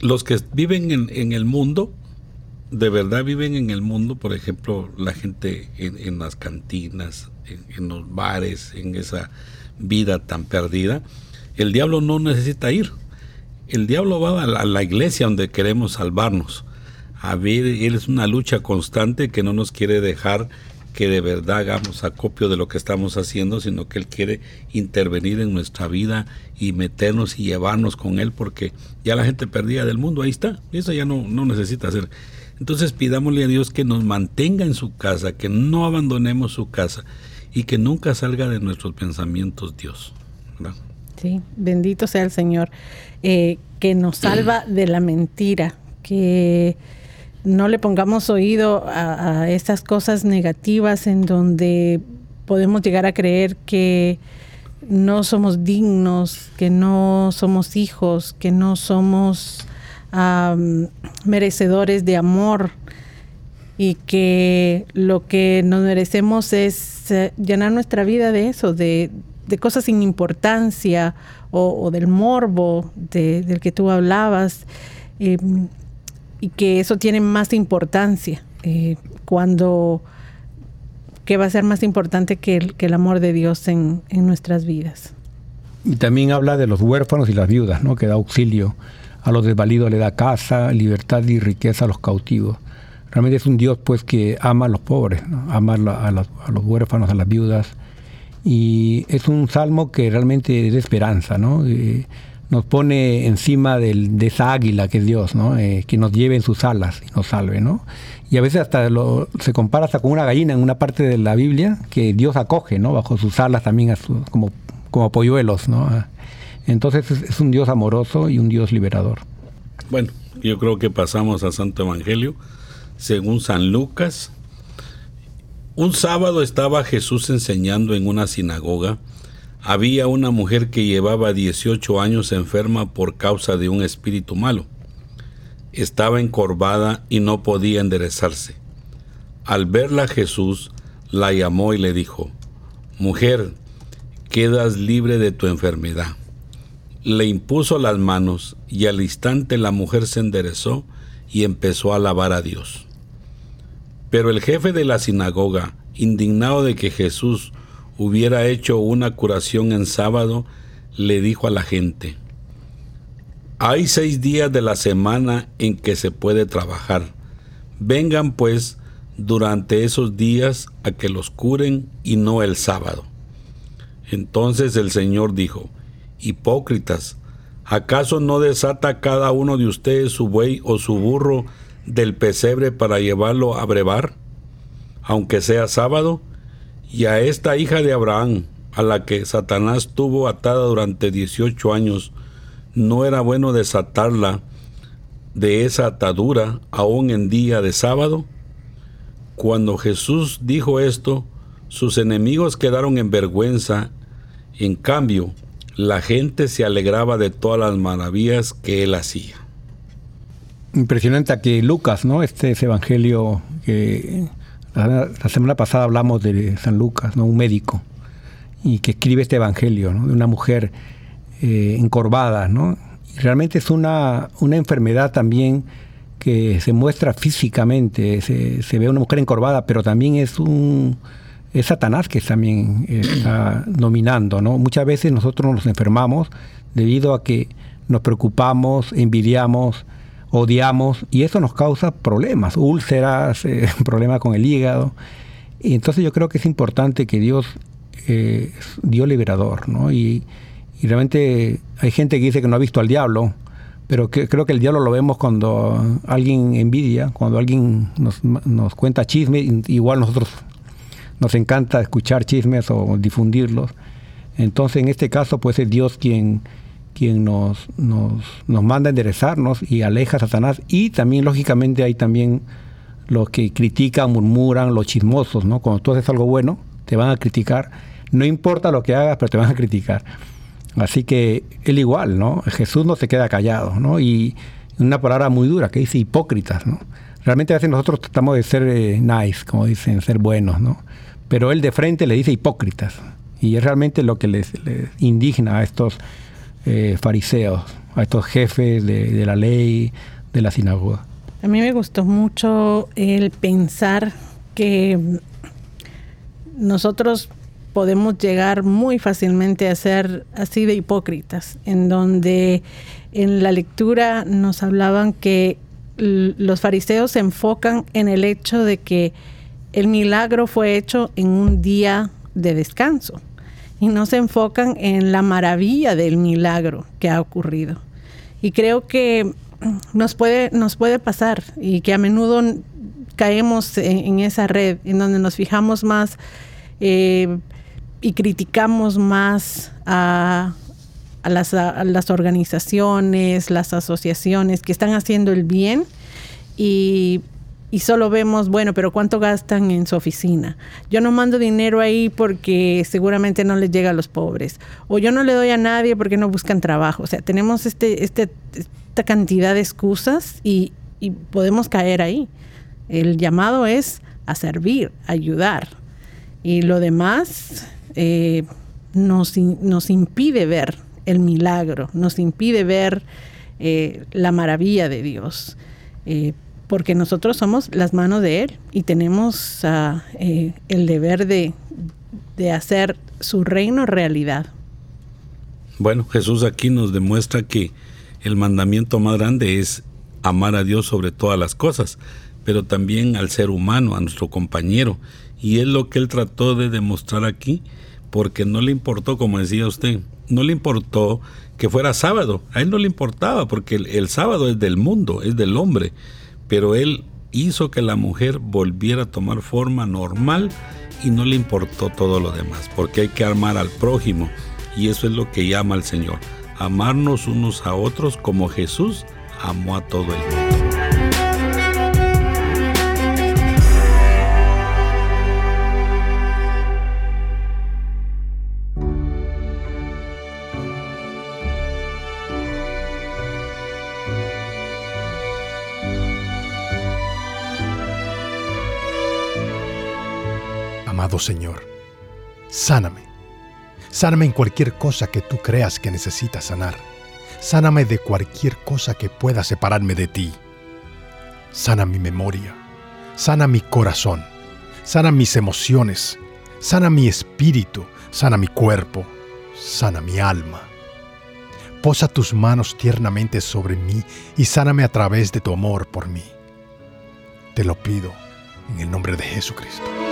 los que viven en, el mundo, de verdad viven en el mundo, por ejemplo, la gente en, las cantinas, en, los bares, en esa vida tan perdida, el diablo no necesita ir. El diablo va a la, iglesia donde queremos salvarnos. A ver, él es una lucha constante que no nos quiere dejar que de verdad hagamos acopio de lo que estamos haciendo, sino que Él quiere intervenir en nuestra vida y meternos y llevarnos con Él, porque ya la gente perdida del mundo, ahí está, y eso ya no, no necesita hacer. Entonces pidámosle a Dios que nos mantenga en su casa, que no abandonemos su casa y que nunca salga de nuestros pensamientos Dios. Sí, bendito sea el Señor, eh, que nos salva de la mentira, que no le pongamos oído a, estas cosas negativas en donde podemos llegar a creer que no somos dignos, que no somos hijos, que no somos merecedores de amor y que lo que nos merecemos es eh, llenar nuestra vida de eso, de, cosas sin importancia o, del morbo del que tú hablabas. Em, y que eso tiene más importancia eh, cuando que va a ser más importante que el, que el amor de Dios en, en, nuestras vidas. Y también habla de los huérfanos y las viudas, ¿no? que da auxilio a los desvalidos, le da casa, libertad y riqueza a los cautivos. Realmente es un Dios pues que ama a los pobres, ama a, los, huérfanos, a las viudas. Y es un salmo que realmente es de esperanza, ¿no? Eh, nos pone encima del, de esa águila que es Dios, ¿no? Eh, que nos lleve en sus alas y nos salve. ¿no? Y a veces hasta se compara hasta con una gallina en una parte de la Biblia que Dios acoge ¿no? bajo sus alas también como, como polluelos. ¿no? Entonces es, un Dios amoroso y un Dios liberador. Bueno, yo creo que pasamos a Santo Evangelio según San Lucas. Un sábado estaba Jesús enseñando en una sinagoga había una mujer que llevaba 18 años enferma por causa de un espíritu malo. Estaba encorvada y no podía enderezarse. Al verla Jesús la llamó y le dijo, Mujer, quedas libre de tu enfermedad. Le impuso las manos y al instante la mujer se enderezó y empezó a alabar a Dios. Pero el jefe de la sinagoga, indignado de que Jesús hubiera hecho una curación en sábado, le dijo a la gente, hay seis días de la semana en que se puede trabajar. Vengan pues durante esos días a que los curen y no el sábado. Entonces el Señor dijo, Hipócritas, ¿acaso no desata cada uno de ustedes su buey o su burro del pesebre para llevarlo a brevar, aunque sea sábado? Y a esta hija de Abraham, a la que Satanás tuvo atada durante 18 años, no era bueno desatarla de esa atadura aún en día de sábado? Cuando Jesús dijo esto, sus enemigos quedaron en vergüenza. En cambio, la gente se alegraba de todas las maravillas que él hacía. Impresionante que Lucas, ¿no? Este es evangelio que la, semana pasada hablamos de San Lucas, ¿no? un médico, y que escribe este evangelio de una mujer eh, encorvada. ¿no? Realmente es una, una enfermedad también que se muestra físicamente, se, se, ve una mujer encorvada, pero también es un es Satanás que también está dominando, ¿no? Muchas veces nosotros nos enfermamos debido a que nos preocupamos, envidiamos, odiamos y eso nos causa problemas, úlceras, eh, problemas con el hígado. Y entonces yo creo que es importante que Dios eh, dio liberador, ¿no? Y, realmente hay gente que dice que no ha visto al diablo, pero que, creo que el diablo lo vemos cuando alguien envidia, cuando alguien nos, nos cuenta chisme, igual nosotros nos encanta escuchar chismes o difundirlos. Entonces, en este caso, pues es Dios quien, quien nos, nos, nos manda a enderezarnos y aleja a Satanás. Y también, lógicamente, hay también los que critican, murmuran, los chismosos, ¿no? Cuando tú haces algo bueno, te van a criticar. No importa lo que hagas, pero te van a criticar. Así que él igual, ¿no? Jesús no se queda callado, ¿no? Y una palabra muy dura que dice hipócritas, ¿no? Realmente a veces nosotros tratamos de ser eh, nice, como dicen, ser buenos, ¿no? Pero él de frente le dice hipócritas. Y es realmente lo que les, indigna a estos eh, fariseos, a estos jefes de, de la ley, de la sinagoga. A mí me gustó mucho el pensar que nosotros podemos llegar muy fácilmente a ser así de hipócritas, en donde en la lectura nos hablaban que los fariseos se enfocan en el hecho de que el milagro fue hecho en un día de descanso y no se enfocan en la maravilla del milagro que ha ocurrido. Y creo que nos puede, nos puede pasar y que a menudo caemos en, esa red en donde nos fijamos más eh, y criticamos más a, las, organizaciones, las asociaciones que están haciendo el bien y, solo vemos, bueno, pero ¿cuánto gastan en su oficina? Yo no mando dinero ahí porque seguramente no les llega a los pobres. O yo no le doy a nadie porque no buscan trabajo. O sea, tenemos este, este, esta cantidad de excusas y, y podemos caer ahí. El llamado es a servir, ayudar. Y lo demás eh, nos, nos, impide ver el milagro, nos impide ver eh, la maravilla de Dios, eh, porque nosotros somos las manos de Él y tenemos ah, el deber de, de hacer su reino realidad. Bueno, Jesús aquí nos demuestra que el mandamiento más grande es amar a Dios sobre todas las cosas, pero también al ser humano, a nuestro compañero. Y es lo que él trató de demostrar aquí, porque no le importó, como decía usted, no le importó que fuera sábado, a él no le importaba, porque el, sábado es del mundo, es del hombre, pero él hizo que la mujer volviera a tomar forma normal y no le importó todo lo demás, porque hay que amar al prójimo y eso es lo que llama al Señor, amarnos unos a otros como Jesús amó a todo el mundo. Señor, sáname. Sáname en cualquier cosa que tú creas que necesitas sanar. Sáname de cualquier cosa que pueda separarme de ti. Sana mi memoria. Sana mi corazón. Sana mis emociones. Sana mi espíritu. Sana mi cuerpo. Sana mi alma. Posa tus manos tiernamente sobre mí y sáname a través de tu amor por mí. Te lo pido en el nombre de Jesucristo.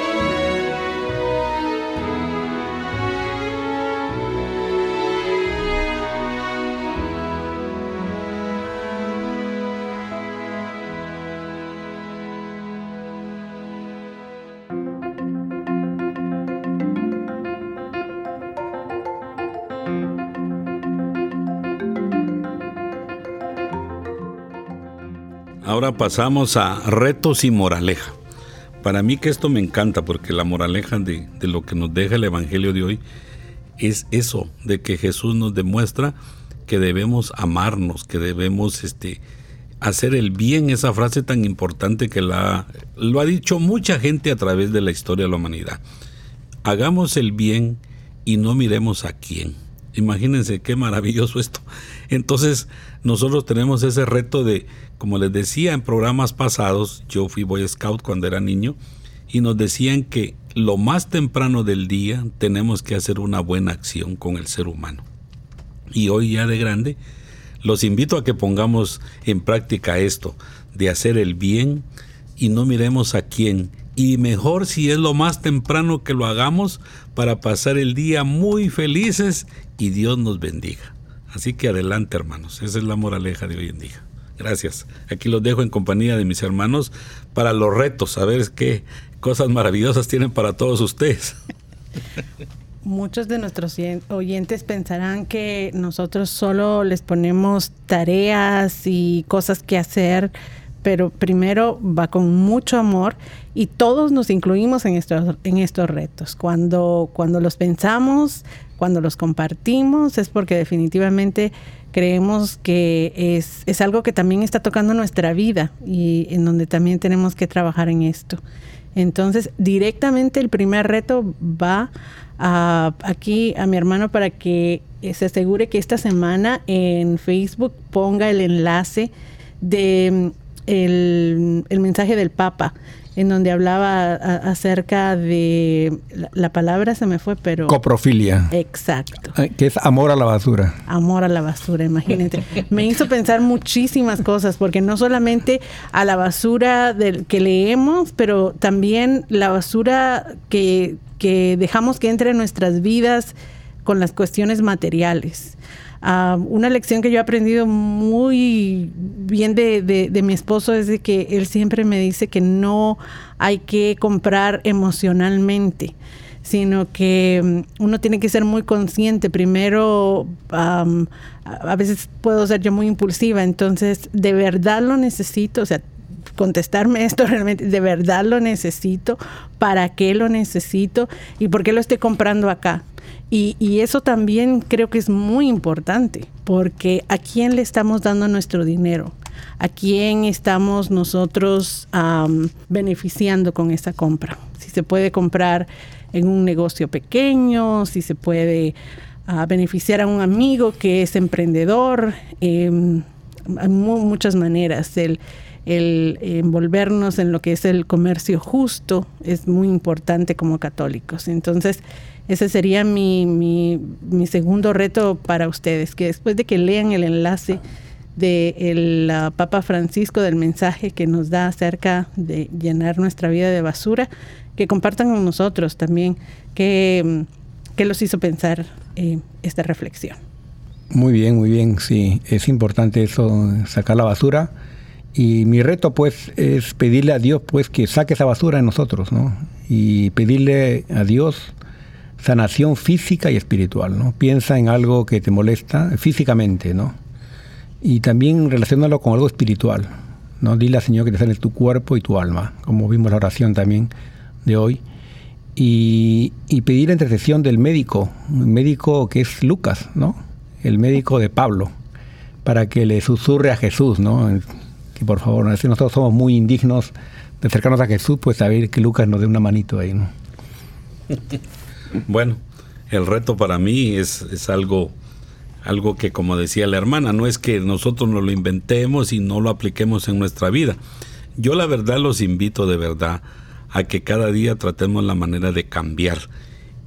Ahora pasamos a retos y moraleja. Para mí que esto me encanta porque la moraleja de, lo que nos deja el Evangelio de hoy es eso, de que Jesús nos demuestra que debemos amarnos, que debemos este, hacer el bien, esa frase tan importante que la, lo ha dicho mucha gente a través de la historia de la humanidad. Hagamos el bien y no miremos a quién. Imagínense qué maravilloso esto. Entonces, nosotros tenemos ese reto de, como les decía en programas pasados, yo fui Boy Scout cuando era niño, y nos decían que lo más temprano del día tenemos que hacer una buena acción con el ser humano. Y hoy ya de grande, los invito a que pongamos en práctica esto, de hacer el bien y no miremos a quién. Y mejor si es lo más temprano que lo hagamos para pasar el día muy felices y Dios nos bendiga. Así que adelante hermanos, esa es la moraleja de hoy en día. Gracias. Aquí los dejo en compañía de mis hermanos para los retos, a ver qué, cosas maravillosas tienen para todos ustedes. Muchos de nuestros oyentes pensarán que nosotros solo les ponemos tareas y cosas que hacer, pero primero va con mucho amor y todos nos incluimos en estos, en estos retos. Cuando, cuando los pensamos, cuando los compartimos, es porque definitivamente creemos que es, es algo que también está tocando nuestra vida y en donde también tenemos que trabajar en esto. Entonces, directamente el primer reto va a, aquí a mi hermano para que se asegure que esta semana en Facebook ponga el enlace de el, el mensaje del Papa en donde hablaba acerca de la, palabra se me fue, pero coprofilia. Exacto. Que es amor a la basura. Amor a la basura, imagínate. me hizo pensar muchísimas cosas porque no solamente a la basura del que leemos, pero también la basura que, que dejamos que entre en nuestras vidas con las cuestiones materiales. Ah, una lección que yo he aprendido muy bien de, mi esposo es de que él siempre me dice que no hay que comprar emocionalmente sino que mm, uno tiene que ser muy consciente. Primero, a veces puedo ser yo muy impulsiva, entonces, ¿de verdad lo necesito? O sea, contestarme esto realmente, ¿de verdad lo necesito? ¿Para qué lo necesito? ¿Y por qué lo estoy comprando acá? Y, eso también creo que es muy importante, porque ¿a quién le estamos dando nuestro dinero? ¿A quién estamos nosotros beneficiando con esa compra? Si se puede comprar en un negocio pequeño, si se puede ah, beneficiar a un amigo que es emprendedor, em, hay muchas maneras. El, el envolvernos en lo que es el comercio justo es muy importante como católicos. Entonces, ese sería mi, mi, segundo reto para ustedes, que después de que lean el enlace del de Papa Francisco, del mensaje que nos da acerca de llenar nuestra vida de basura, que compartan con nosotros también qué, los hizo pensar eh, esta reflexión. Muy bien, muy bien, sí, es importante eso, sacar la basura. Y mi reto pues es pedirle a Dios pues que saque esa basura de nosotros, ¿no? Y pedirle a Dios sanación física y espiritual, ¿no? Piensa en algo que te molesta físicamente, ¿no? Y también relacionalo con algo espiritual, ¿no? Dile al Señor que te sane tu cuerpo y tu alma, como vimos la oración también de hoy. Y, pedir la intercesión del médico, el médico que es Lucas, ¿no? El médico de Pablo, para que le susurre a Jesús, ¿no? Que por favor, si nosotros somos muy indignos de acercarnos a Jesús, pues a ver que Lucas nos dé una manito ahí, ¿no? Bueno, el reto para mí es, algo, algo que, como decía la hermana, no es que nosotros nos lo inventemos y no lo apliquemos en nuestra vida. Yo la verdad los invito de verdad a que cada día tratemos la manera de cambiar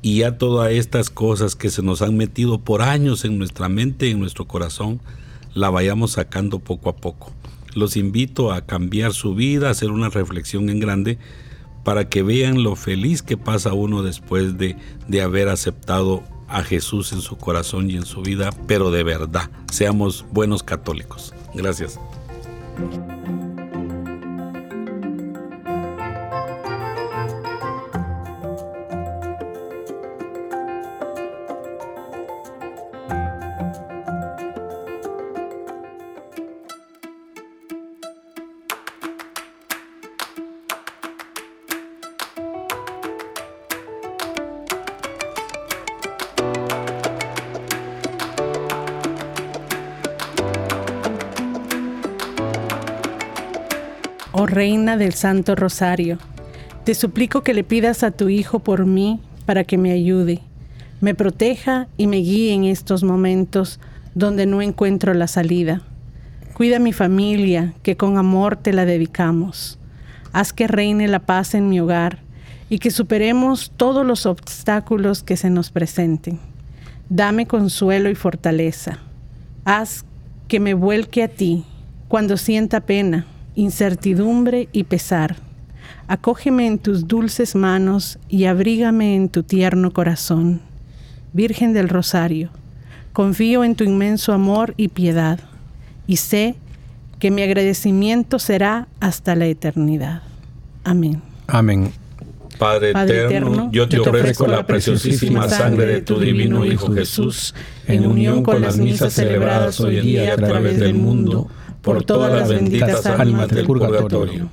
y ya todas estas cosas que se nos han metido por años en nuestra mente, en nuestro corazón, la vayamos sacando poco a poco. Los invito a cambiar su vida, a hacer una reflexión en grande para que vean lo feliz que pasa uno después de, de haber aceptado a Jesús en su corazón y en su vida, pero de verdad, seamos buenos católicos. Gracias. Del Santo Rosario, te suplico que le pidas a tu Hijo por mí para que me ayude, me proteja y me guíe en estos momentos donde no encuentro la salida. Cuida mi familia, que con amor te la dedicamos. Haz que reine la paz en mi hogar y que superemos todos los obstáculos que se nos presenten. Dame consuelo y fortaleza. Haz que me vuelque a ti cuando sienta pena, incertidumbre y pesar. Acógeme en tus dulces manos y abrígame en tu tierno corazón. Virgen del Rosario, confío en tu inmenso amor y piedad, y sé que mi agradecimiento será hasta la eternidad. Amén. Amén. Padre eterno, yo te ofrezco la preciosísima sangre de tu divino Hijo Jesús, en unión con las misas celebradas hoy en día a través del mundo, por todas las benditas ánimas del purgatorio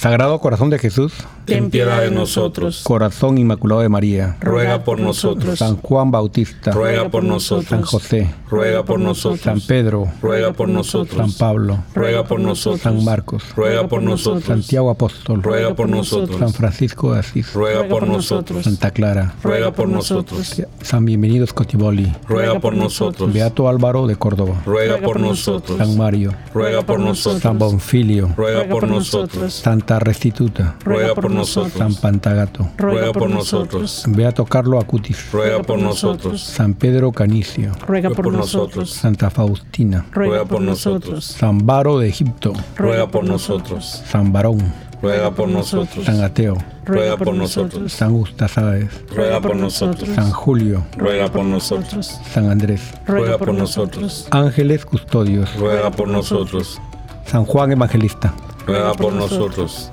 Sagrado Corazón de Jesús, ten piedad de nosotros. Corazón Inmaculado de María, ruega por nosotros. San Juan Bautista, ruega por nosotros. San José, ruega por nosotros. San Pedro, ruega por nosotros. San Pablo, ruega por nosotros. San Marcos, ruega por nosotros. Santiago Apóstol, ruega por nosotros. San Francisco de Asís, ruega por nosotros. Santa Clara, ruega por nosotros. San Bienvenido Scotiboli, ruega por nosotros. Beato Álvaro de Córdoba, ruega por nosotros. San Mario, ruega por nosotros. San Bonfilio, ruega por nosotros. Santa Restituta, ruega por nosotros. San Pantagato, ruega por nosotros. Beato Carlo Acutis, ruega por nosotros. San Pedro Canicio, ruega por nosotros. Santa Faustina, ruega por nosotros. San Baro de Egipto, ruega por nosotros. San Barón, ruega por nosotros. San Ateo, ruega por nosotros. San Gustasáez, ruega por nosotros. San Julio, ruega por nosotros. San Andrés, ruega por nosotros. Ángeles custodios, ruega por nosotros. San Juan Evangelista, ruega por nosotros.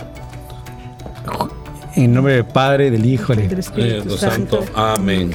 En nombre del Padre, del Hijo y del Espíritu Santo. Amén.